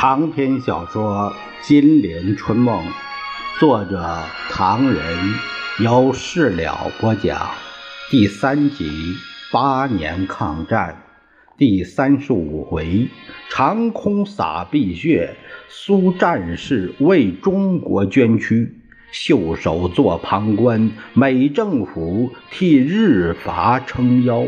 长篇小说《金陵春梦》，作者唐人，由事了播讲，第三集八年抗战，第三十五回，长空洒碧血，苏战士为中国捐躯，袖手做旁观，美政府替日法撑腰。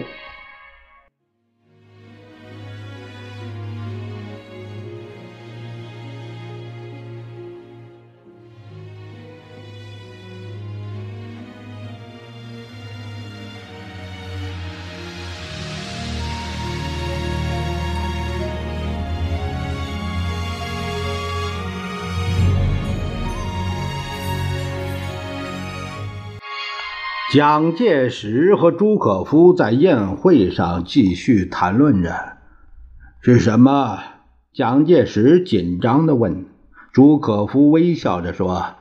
蒋介石和朱可夫在宴会上继续谈论着：“是什么？”蒋介石紧张地问。朱可夫微笑着说：“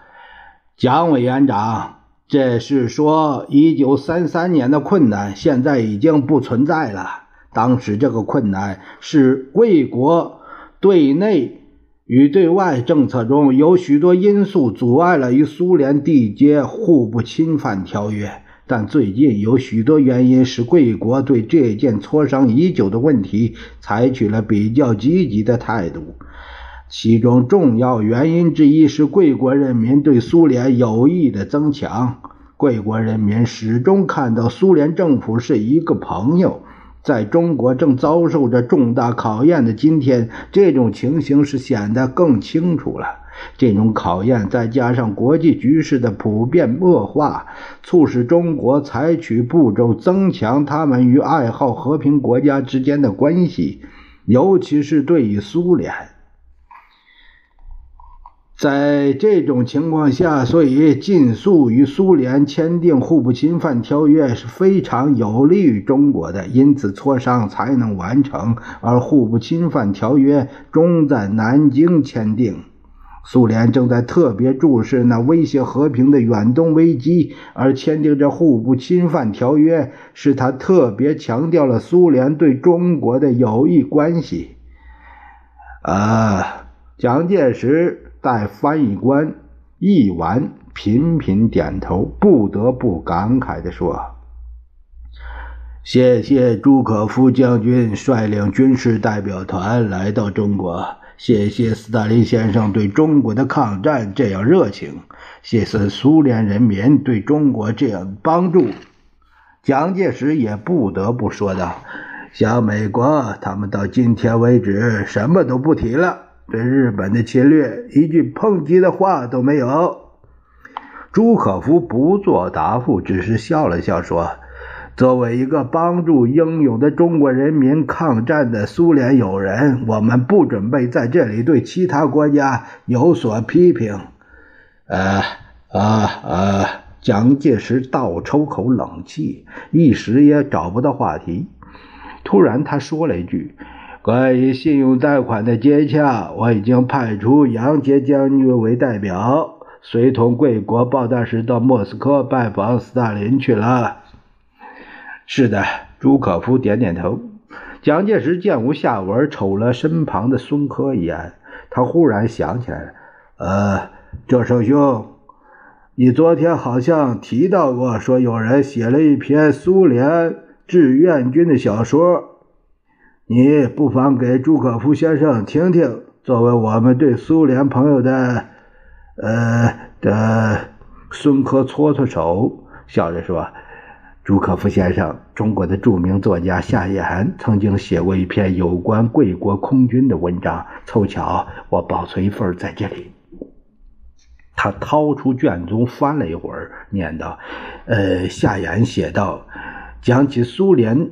蒋委员长，这是说1933年的困难现在已经不存在了。当时这个困难是贵国对内与对外政策中有许多因素阻碍了与苏联缔结互不侵犯条约。”但最近有许多原因使贵国对这件磋商已久的问题采取了比较积极的态度。其中重要原因之一是贵国人民对苏联友谊的增强。贵国人民始终看到苏联政府是一个朋友。在中国正遭受着重大考验的今天，这种情形是显得更清楚了。这种考验再加上国际局势的普遍恶化，促使中国采取步骤增强他们与爱好和平国家之间的关系，尤其是对于苏联。在这种情况下，所以尽速与苏联签订互不侵犯条约是非常有利于中国的，因此磋商才能完成，而互不侵犯条约终在南京签订。苏联正在特别注视那威胁和平的远东危机，而签订这互不侵犯条约，是他特别强调了苏联对中国的友谊关系。啊，蒋介石。待翻译官译完，频频点头，不得不感慨地说：“谢谢朱可夫将军率领军事代表团来到中国，谢谢斯大林先生对中国的抗战这样热情，谢谢苏联人民对中国这样帮助。”蒋介石也不得不说道：“像美国，他们到今天为止什么都不提了。”对日本的侵略一句抨击的话都没有。朱可夫不做答复，只是笑了笑说：“作为一个帮助英勇的中国人民抗战的苏联友人，我们不准备在这里对其他国家有所批评。”呃啊呃，蒋介石倒抽口冷气，一时也找不到话题。突然，他说了一句。关于信用贷款的接洽，我已经派出杨杰将军为代表，随同贵国报大使到莫斯科拜访斯大林去了。是的，朱可夫点点头。蒋介石见无下文，瞅了身旁的孙科一眼，他忽然想起来了：“呃，周胜兄，你昨天好像提到过，说有人写了一篇苏联志愿军的小说。”你不妨给朱可夫先生听听，作为我们对苏联朋友的，呃的。孙科搓搓手，笑着说：“朱可夫先生，中国的著名作家夏叶寒曾经写过一篇有关贵国空军的文章，凑巧我保存一份在这里。”他掏出卷宗翻了一会儿，念道：“呃，夏言写道，讲起苏联。”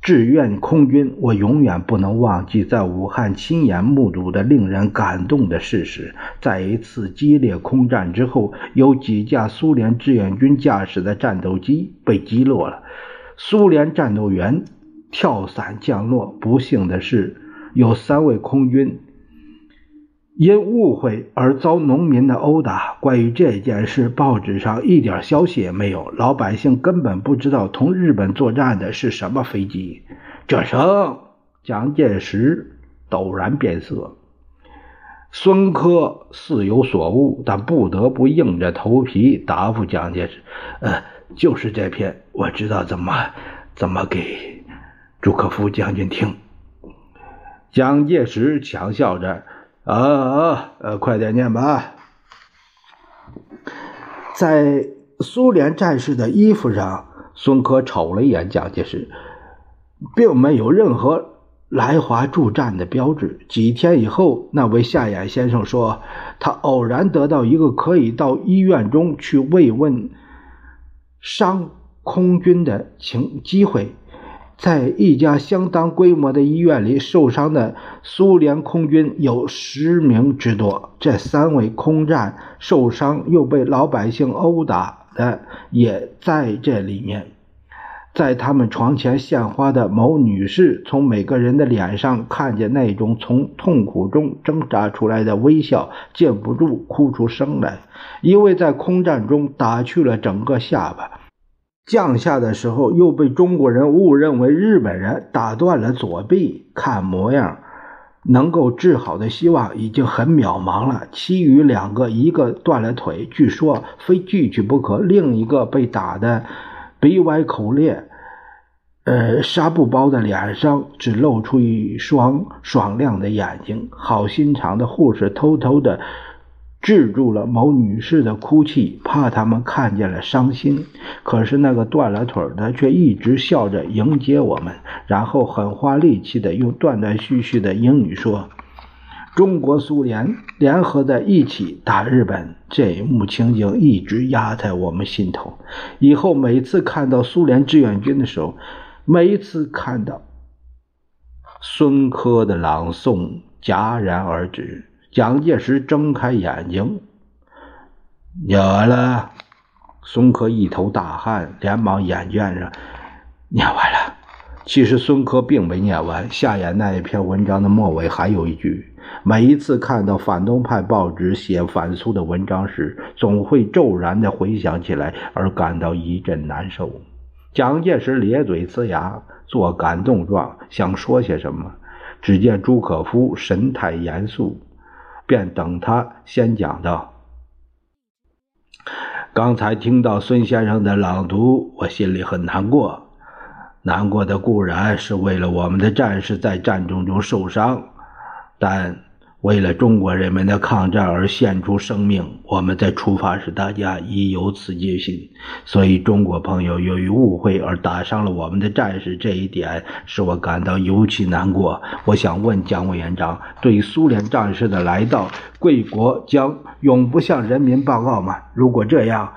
志愿空军，我永远不能忘记在武汉亲眼目睹的令人感动的事实。在一次激烈空战之后，有几架苏联志愿军驾驶的战斗机被击落了，苏联战斗员跳伞降落。不幸的是，有三位空军。因误会而遭农民的殴打。关于这件事，报纸上一点消息也没有，老百姓根本不知道同日本作战的是什么飞机。这声，蒋介石陡然变色。孙科似有所悟，但不得不硬着头皮答复蒋介石：“呃，就是这篇，我知道怎么怎么给朱可夫将军听。”蒋介石强笑着：“啊啊，呃，快点念吧。”在苏联战士的衣服上，孙科瞅了一眼蒋介石，并没有任何。来华助战的标志。几天以后，那位夏衍先生说，他偶然得到一个可以到医院中去慰问伤空军的情机会。在一家相当规模的医院里，受伤的苏联空军有十名之多。这三位空战受伤又被老百姓殴打的，也在这里面。在他们床前献花的某女士，从每个人的脸上看见那种从痛苦中挣扎出来的微笑，禁不住哭出声来。一位在空战中打去了整个下巴，降下的时候又被中国人误认为日本人打断了左臂，看模样能够治好的希望已经很渺茫了。其余两个，一个断了腿，据说非锯去不可；另一个被打的鼻歪口裂。呃，纱布包的脸上只露出一双爽亮的眼睛。好心肠的护士偷偷的制住了某女士的哭泣，怕他们看见了伤心。可是那个断了腿的却一直笑着迎接我们，然后很花力气的用断断续续的英语说：“中国苏联联合在一起打日本。”这一幕情景一直压在我们心头。以后每次看到苏联志愿军的时候，每一次看到孙科的朗诵戛然而止，蒋介石睁开眼睛，念完了。孙科一头大汗，连忙眼倦着，念完了。其实孙科并没念完，下眼那一篇文章的末尾还有一句：每一次看到反动派报纸写反苏的文章时，总会骤然的回想起来，而感到一阵难受。蒋介石咧嘴呲牙，做感动状，想说些什么。只见朱可夫神态严肃，便等他先讲道：“刚才听到孙先生的朗读，我心里很难过。难过的固然是为了我们的战士在战争中受伤，但……”为了中国人民的抗战而献出生命，我们在出发时大家已有此决心。所以，中国朋友由于误会而打伤了我们的战士，这一点使我感到尤其难过。我想问蒋委员长，对苏联战士的来到，贵国将永不向人民报告吗？如果这样，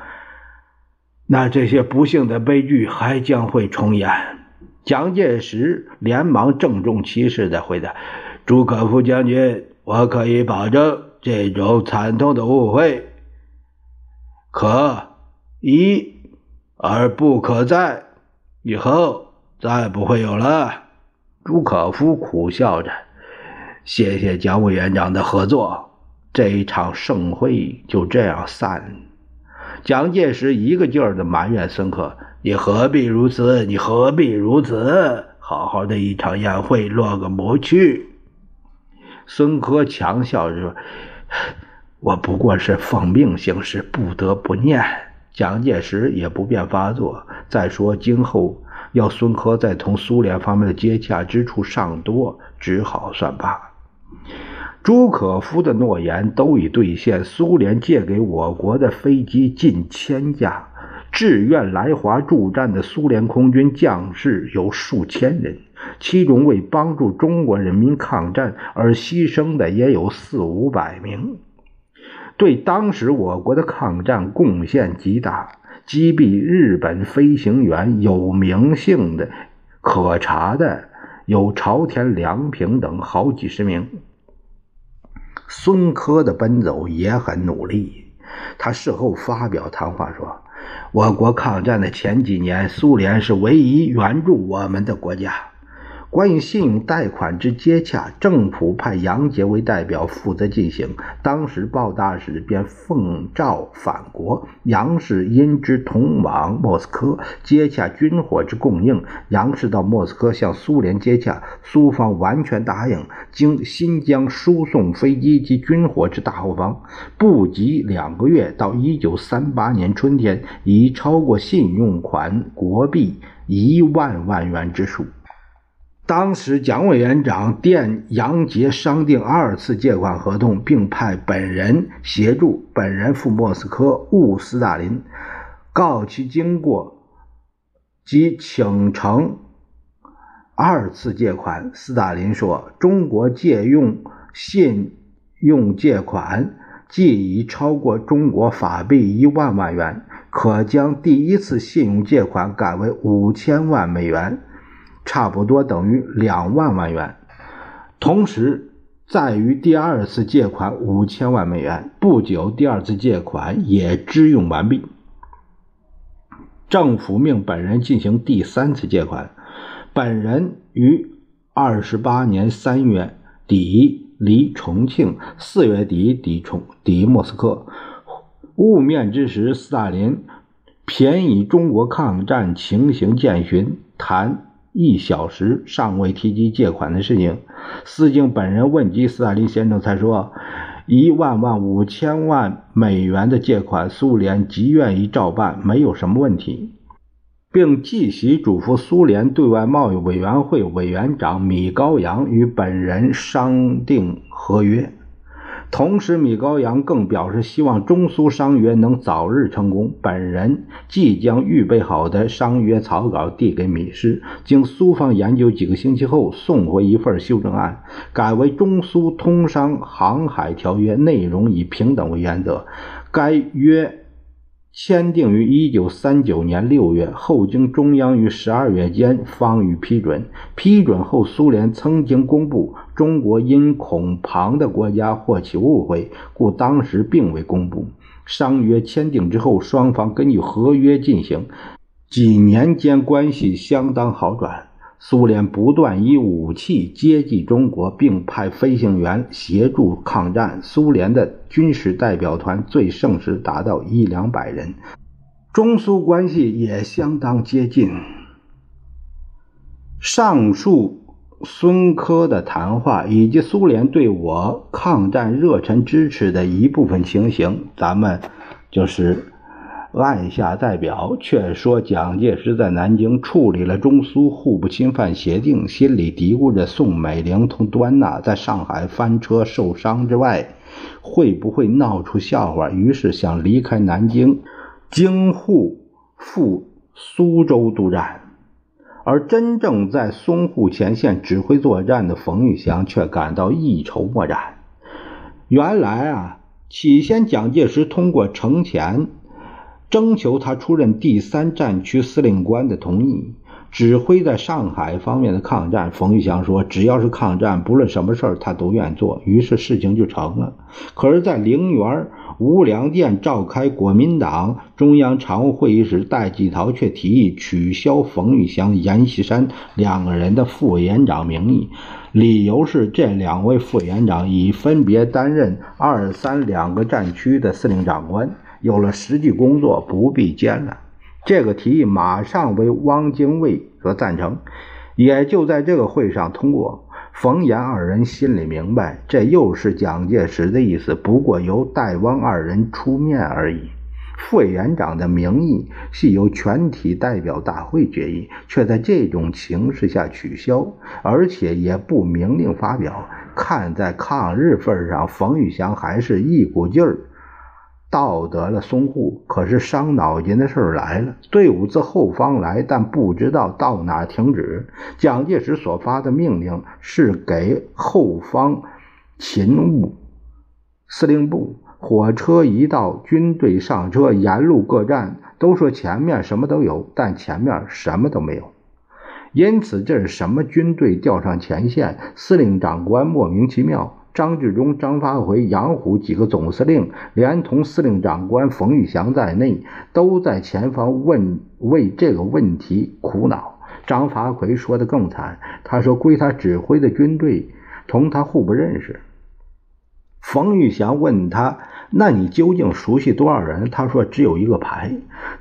那这些不幸的悲剧还将会重演。蒋介石连忙郑重其事地回答：“朱可夫将军。”我可以保证，这种惨痛的误会可一而不可再，以后再不会有了。朱可夫苦笑着：“谢谢蒋委员长的合作。”这一场盛会就这样散了。蒋介石一个劲儿的埋怨孙科：“你何必如此？你何必如此？好好的一场宴会，落个不去。”孙科强笑着说：“我不过是奉命行事，不得不念。”蒋介石也不便发作。再说，今后要孙科再同苏联方面的接洽之处尚多，只好算罢。朱可夫的诺言都已兑现，苏联借给我国的飞机近千架，志愿来华助战的苏联空军将士有数千人。其中为帮助中国人民抗战而牺牲的也有四五百名，对当时我国的抗战贡献极大。击毙日本飞行员有名姓的、可查的有朝田良平等好几十名。孙科的奔走也很努力，他事后发表谈话说：“我国抗战的前几年，苏联是唯一援助我们的国家。”关于信用贷款之接洽，政府派杨杰为代表负责进行。当时鲍大使便奉诏返国，杨氏因之同往莫斯科接洽军火之供应。杨氏到莫斯科向苏联接洽，苏方完全答应，经新疆输送飞机及军火之大后方，不及两个月，到一九三八年春天，已超过信用款国币一万万元之数。当时，蒋委员长电杨杰商定二次借款合同，并派本人协助，本人赴莫斯科晤斯大林，告其经过及请成二次借款。斯大林说：“中国借用信用借款，既已超过中国法币一万万元，可将第一次信用借款改为五千万美元。”差不多等于两万万元，同时在于第二次借款五千万美元。不久，第二次借款也支用完毕。政府命本人进行第三次借款。本人于二十八年三月底离重庆，四月底抵重抵莫斯科。晤面之时，斯大林偏以中国抗战情形见询谈。一小时尚未提及借款的事情，司经本人问及斯大林先生，才说一万万五千万美元的借款，苏联极愿意照办，没有什么问题，并继续嘱咐苏联对外贸易委员会委员长米高扬与本人商定合约。同时，米高扬更表示希望中苏商约能早日成功。本人即将预备好的商约草稿递给米师，经苏方研究几个星期后，送回一份修正案，改为中苏通商航海条约，内容以平等为原则。该约。签订于一九三九年六月，后经中央于十二月间方予批准。批准后，苏联曾经公布，中国因恐旁的国家或起误会，故当时并未公布。商约签订之后，双方根据合约进行，几年间关系相当好转。苏联不断以武器接济中国，并派飞行员协助抗战。苏联的军事代表团最盛时达到一两百人，中苏关系也相当接近。上述孙科的谈话以及苏联对我抗战热忱支持的一部分情形，咱们就是。按下代表，却说蒋介石在南京处理了中苏互不侵犯协定，心里嘀咕着宋美龄同端纳在上海翻车受伤之外，会不会闹出笑话？于是想离开南京，京沪赴苏州督战。而真正在淞沪前线指挥作战的冯玉祥却感到一筹莫展。原来啊，起先蒋介石通过程潜。征求他出任第三战区司令官的同意，指挥在上海方面的抗战。冯玉祥说：“只要是抗战，不论什么事儿，他都愿做。”于是事情就成了。可是，在陵园无良殿召开国民党中央常务会议时，戴季陶却提议取消冯玉祥、阎锡山两个人的副委员长名义，理由是这两位副委员长已分别担任二三两个战区的司令长官。有了实际工作，不必兼了。这个提议马上为汪精卫所赞成，也就在这个会上通过。冯阎二人心里明白，这又是蒋介石的意思，不过由戴汪二人出面而已。副委员长的名义系由全体代表大会决议，却在这种形势下取消，而且也不明令发表。看在抗日份上，冯玉祥还是一股劲儿。到得了淞沪，可是伤脑筋的事儿来了。队伍自后方来，但不知道到哪停止。蒋介石所发的命令是给后方勤务司令部。火车一到，军队上车，沿路各站都说前面什么都有，但前面什么都没有。因此，这是什么军队调上前线？司令长官莫名其妙。张治中、张发奎、杨虎几个总司令，连同司令长官冯玉祥在内，都在前方问为这个问题苦恼。张发奎说的更惨，他说归他指挥的军队同他互不认识。冯玉祥问他：“那你究竟熟悉多少人？”他说：“只有一个排。”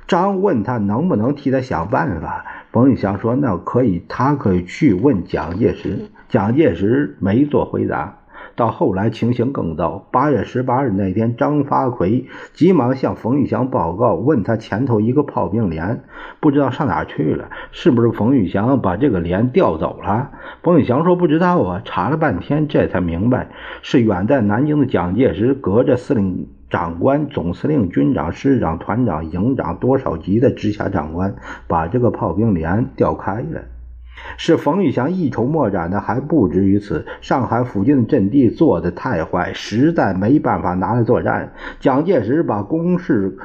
张问他能不能替他想办法。冯玉祥说：“那可以，他可以去问蒋介石。”蒋介石没做回答。到后来情形更糟。八月十八日那天，张发奎急忙向冯玉祥报告，问他前头一个炮兵连不知道上哪去了，是不是冯玉祥把这个连调走了？冯玉祥说不知道啊。查了半天，这才明白是远在南京的蒋介石隔着司令长官、总司令、军长、师长、团长、营长多少级的直辖长官，把这个炮兵连调开了。是冯玉祥一筹莫展的，还不止于此。上海附近的阵地做的太坏，实在没办法拿来作战。蒋介石把工事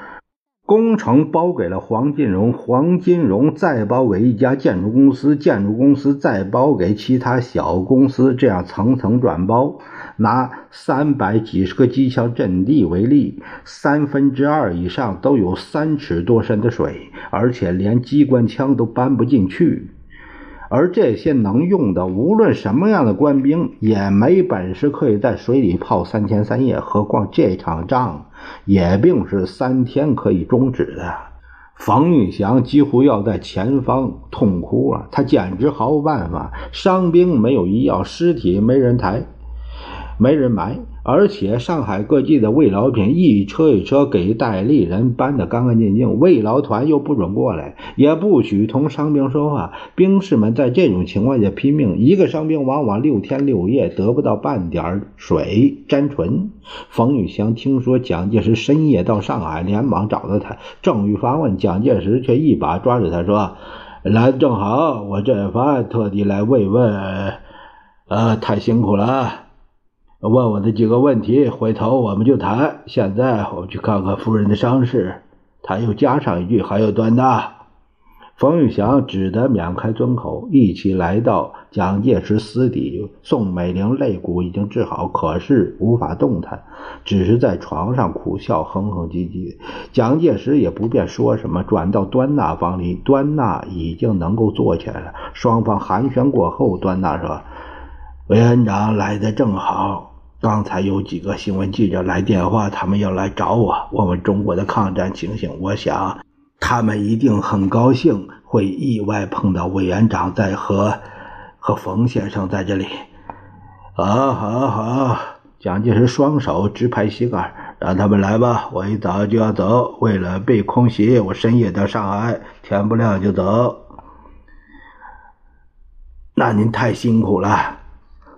工程包给了黄金荣，黄金荣再包给一家建筑公司，建筑公司再包给其他小公司，这样层层转包。拿三百几十个机枪阵地为例，三分之二以上都有三尺多深的水，而且连机关枪都搬不进去。而这些能用的，无论什么样的官兵，也没本事可以在水里泡三天三夜。何况这场仗也并是三天可以终止的。冯玉祥几乎要在前方痛哭了，他简直毫无办法。伤兵没有医药，尸体没人抬。没人埋，而且上海各地的慰劳品一车一车给戴笠人搬得干干净净，慰劳团又不准过来，也不许同伤兵说话。兵士们在这种情况下拼命，一个伤兵往往六天六夜得不到半点水沾唇。冯玉祥听说蒋介石深夜到上海，连忙找到他，正欲发问，蒋介石却一把抓住他说：“来的正好，我这番特地来慰问，呃，太辛苦了。”问我的几个问题，回头我们就谈。现在我们去看看夫人的伤势。他又加上一句：“还有端大。”冯玉祥只得免开尊口，一起来到蒋介石私邸。宋美龄肋骨已经治好，可是无法动弹，只是在床上苦笑，哼哼唧唧。蒋介石也不便说什么，转到端纳房里。端纳已经能够坐起来了。双方寒暄过后，端纳说。委员长来的正好，刚才有几个新闻记者来电话，他们要来找我，问问中国的抗战情形。我想，他们一定很高兴，会意外碰到委员长在和和冯先生在这里。好，好，好！蒋介石双手直拍膝盖，让他们来吧。我一早就要走，为了避空袭，我深夜到上海，天不亮就走。那您太辛苦了。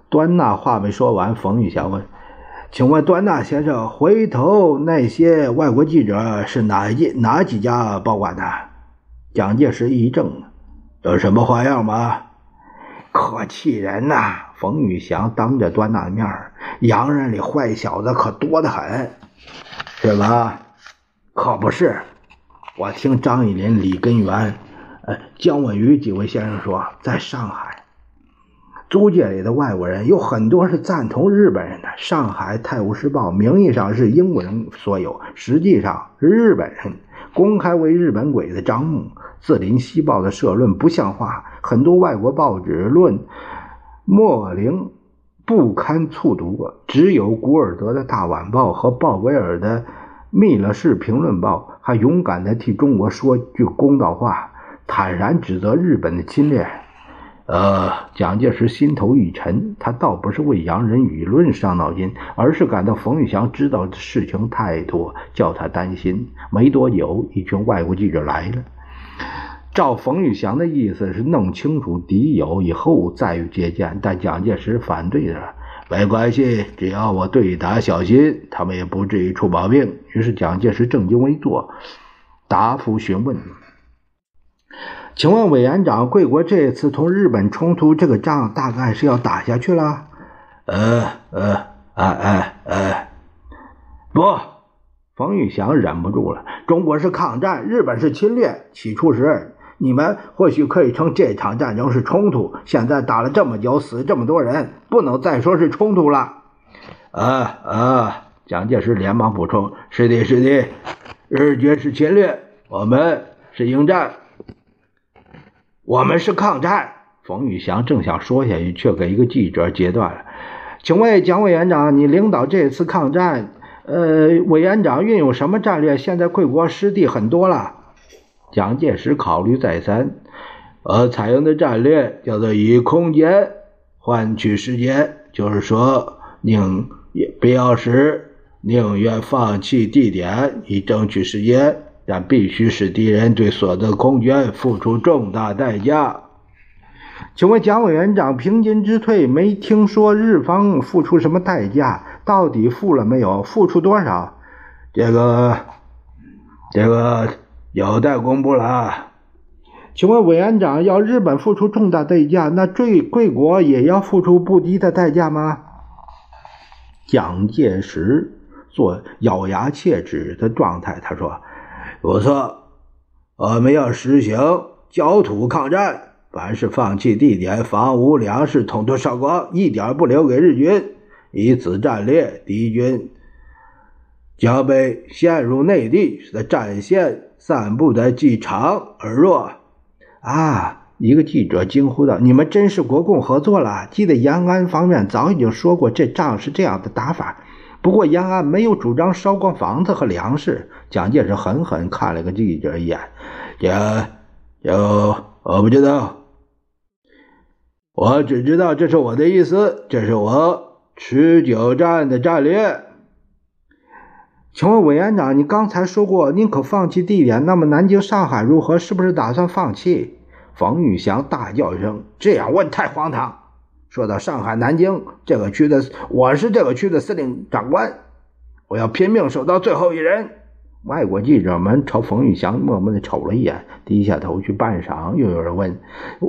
端纳话没说完，冯玉祥问：“请问端纳先生，回头那些外国记者是哪一哪几家报馆的？”蒋介石一怔：“有什么花样吗？”可气人呐！冯玉祥当着端纳的面洋人里坏小子可多得很，是吧？可不是。我听张以林、李根源、呃姜文宇几位先生说，在上海。租界里的外国人有很多是赞同日本人的。上海《泰晤士报》名义上是英国人所有，实际上是日本人公开为日本鬼子张目。《自林西报》的社论不像话，很多外国报纸论莫林不堪促读，只有古尔德的《大晚报》和鲍威尔的《密勒市评论报》还勇敢地替中国说句公道话，坦然指责日本的侵略。呃，蒋介石心头一沉，他倒不是为洋人舆论伤脑筋，而是感到冯玉祥知道的事情太多，叫他担心。没多久，一群外国记者来了，照冯玉祥的意思是弄清楚敌友以后再接见，但蒋介石反对了，没关系，只要我对答小心，他们也不至于出毛病。于是蒋介石正襟危坐，答复询问。请问委员长，贵国这一次同日本冲突，这个仗大概是要打下去了？呃呃，哎哎哎，不，冯玉祥忍不住了。中国是抗战，日本是侵略。起初时，你们或许可以称这场战争是冲突。现在打了这么久，死这么多人，不能再说是冲突了。啊啊！蒋介石连忙补充：“是的，是的，日军是侵略，我们是迎战。”我们是抗战。冯玉祥正想说下去，却给一个记者截断了。请问蒋委员长，你领导这次抗战，呃，委员长运用什么战略？现在贵国失地很多了。蒋介石考虑再三，呃，采用的战略叫做以空间换取时间，就是说宁必要时宁愿放弃地点以争取时间，但必须使敌人对所得空间付出重大代价。请问蒋委员长，平津之退没听说日方付出什么代价？到底付了没有？付出多少？这个，这个有待公布了。请问委员长，要日本付出重大代价，那贵贵国也要付出不低的代价吗？蒋介石做咬牙切齿的状态，他说：“不错，我们要实行焦土抗战。”凡是放弃地点、房屋、粮食，统统烧光，一点不留给日军。以此战略，敌军将被陷入内地，使得战线散布的既长而弱。啊！一个记者惊呼道：“你们真是国共合作了！记得延安方面早已经说过，这仗是这样的打法。不过延安没有主张烧光房子和粮食。”蒋介石狠狠看了个记者一眼：“有，有我不知道。”我只知道这是我的意思，这是我持久战的战略。请问委员长，你刚才说过宁可放弃地点，那么南京、上海如何？是不是打算放弃？冯玉祥大叫一声：“这样问太荒唐！”说到上海、南京这个区的，我是这个区的司令长官，我要拼命守到最后一人。外国记者们朝冯玉祥默默的瞅了一眼，低下头去。半晌，又有人问：“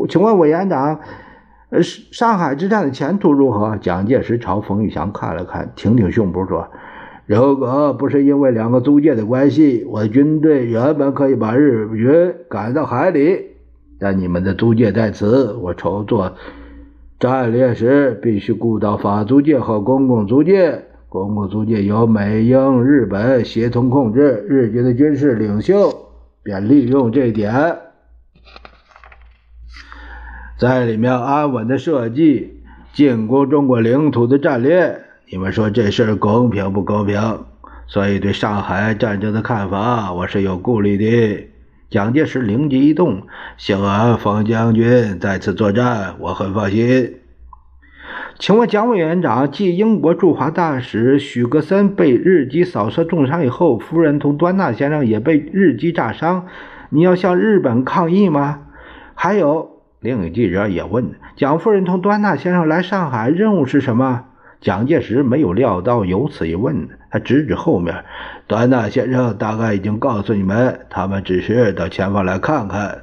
请问委员长？”呃，上海之战的前途如何？蒋介石朝冯玉祥看了看，挺挺胸脯说：“如果不是因为两个租界的关系，我的军队原本可以把日军赶到海里。但你们的租界在此，我筹作战略时必须顾到法租界和公共租界。公共租界由美英日本协同控制，日军的军事领袖便利用这点。”在里面安稳的设计进攻中国领土的战略，你们说这事公平不公平？所以对上海战争的看法，我是有顾虑的。蒋介石灵机一动，幸而冯将军再次作战，我很放心。请问蒋委员长，继英国驻华大使许格森被日机扫射重伤以后，夫人同端纳先生也被日机炸伤，你要向日本抗议吗？还有。另一记者也问：“蒋夫人同端纳先生来上海任务是什么？”蒋介石没有料到有此一问，他指指后面：“端纳先生大概已经告诉你们，他们只是到前方来看看。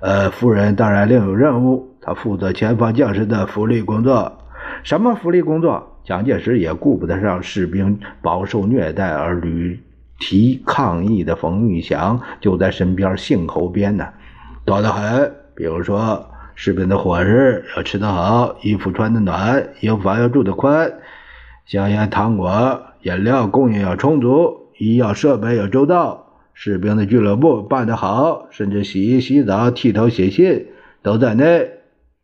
呃，夫人当然另有任务，她负责前方将士的福利工作。什么福利工作？”蒋介石也顾不得让士兵饱受虐待而屡提抗议的冯玉祥就在身边信口编呢，多得很。比如说，士兵的伙食要吃得好，衣服穿得暖，营房要住得宽，香烟、糖果、饮料供应要充足，医药设备要周到，士兵的俱乐部办得好，甚至洗衣、洗澡、剃头、写信都在内。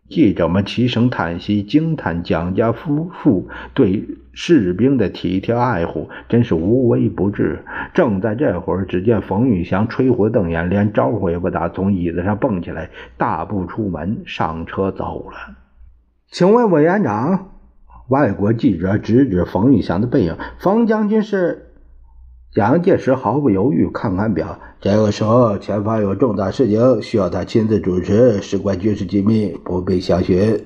记者们齐声叹息，惊叹蒋家夫妇对士兵的体贴爱护，真是无微不至。正在这会儿，只见冯玉祥吹火瞪眼，连招呼也不打，从椅子上蹦起来，大步出门，上车走了。请问委员长，外国记者指指冯玉祥的背影，冯将军是？蒋介石毫不犹豫，看看表。这个时候，前方有重大事情需要他亲自主持，事关军事机密，不必相询。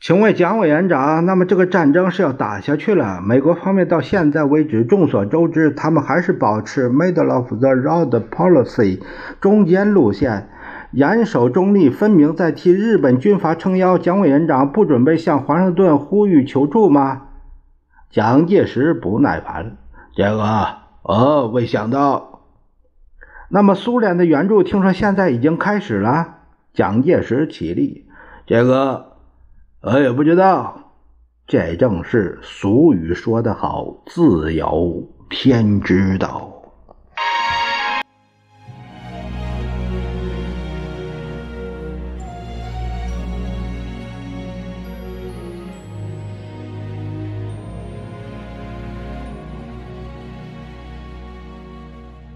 请问蒋委员长，那么这个战争是要打下去了？美国方面到现在为止，众所周知，他们还是保持 middle of the road policy，中间路线，严守中立，分明在替日本军阀撑腰。蒋委员长不准备向华盛顿呼吁求助吗？蒋介石不耐烦了，这个。哦，未想到。那么苏联的援助听说现在已经开始了。蒋介石起立，这个我也不知道。这正是俗语说得好：“自有天知道。”